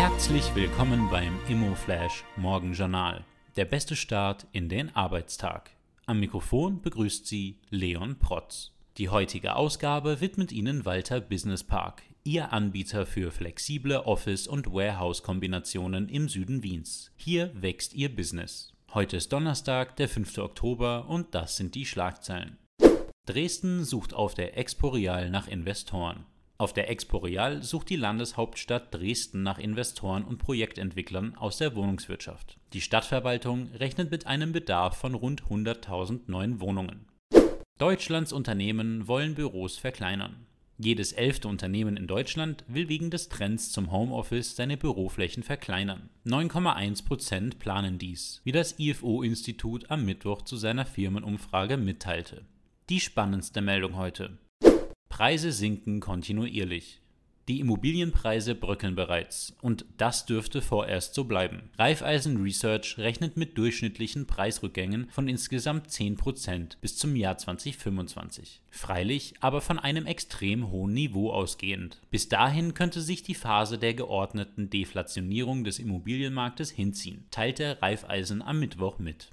Herzlich willkommen beim ImmoFlash Morgenjournal. Der beste Start in den Arbeitstag. Am Mikrofon begrüßt Sie Leon Protz. Die heutige Ausgabe widmet Ihnen Walter Business Park, Ihr Anbieter für flexible Office- und Warehouse-Kombinationen im Süden Wiens. Hier wächst Ihr Business. Heute ist Donnerstag, der 5. Oktober und das sind die Schlagzeilen. Dresden sucht auf der Exporeal nach Investoren. Auf der Exporeal sucht die Landeshauptstadt Dresden nach Investoren und Projektentwicklern aus der Wohnungswirtschaft. Die Stadtverwaltung rechnet mit einem Bedarf von rund 100.000 neuen Wohnungen. Deutschlands Unternehmen wollen Büros verkleinern. Jedes elfte Unternehmen in Deutschland will wegen des Trends zum Homeoffice seine Büroflächen verkleinern. 9,1 Prozent planen dies, wie das IFO-Institut am Mittwoch zu seiner Firmenumfrage mitteilte. Die spannendste Meldung heute. Preise sinken kontinuierlich. Die Immobilienpreise bröckeln bereits und das dürfte vorerst so bleiben. Raiffeisen Research rechnet mit durchschnittlichen Preisrückgängen von insgesamt 10% bis zum Jahr 2025. Freilich aber von einem extrem hohen Niveau ausgehend. Bis dahin könnte sich die Phase der geordneten Deflationierung des Immobilienmarktes hinziehen, teilte Raiffeisen am Mittwoch mit.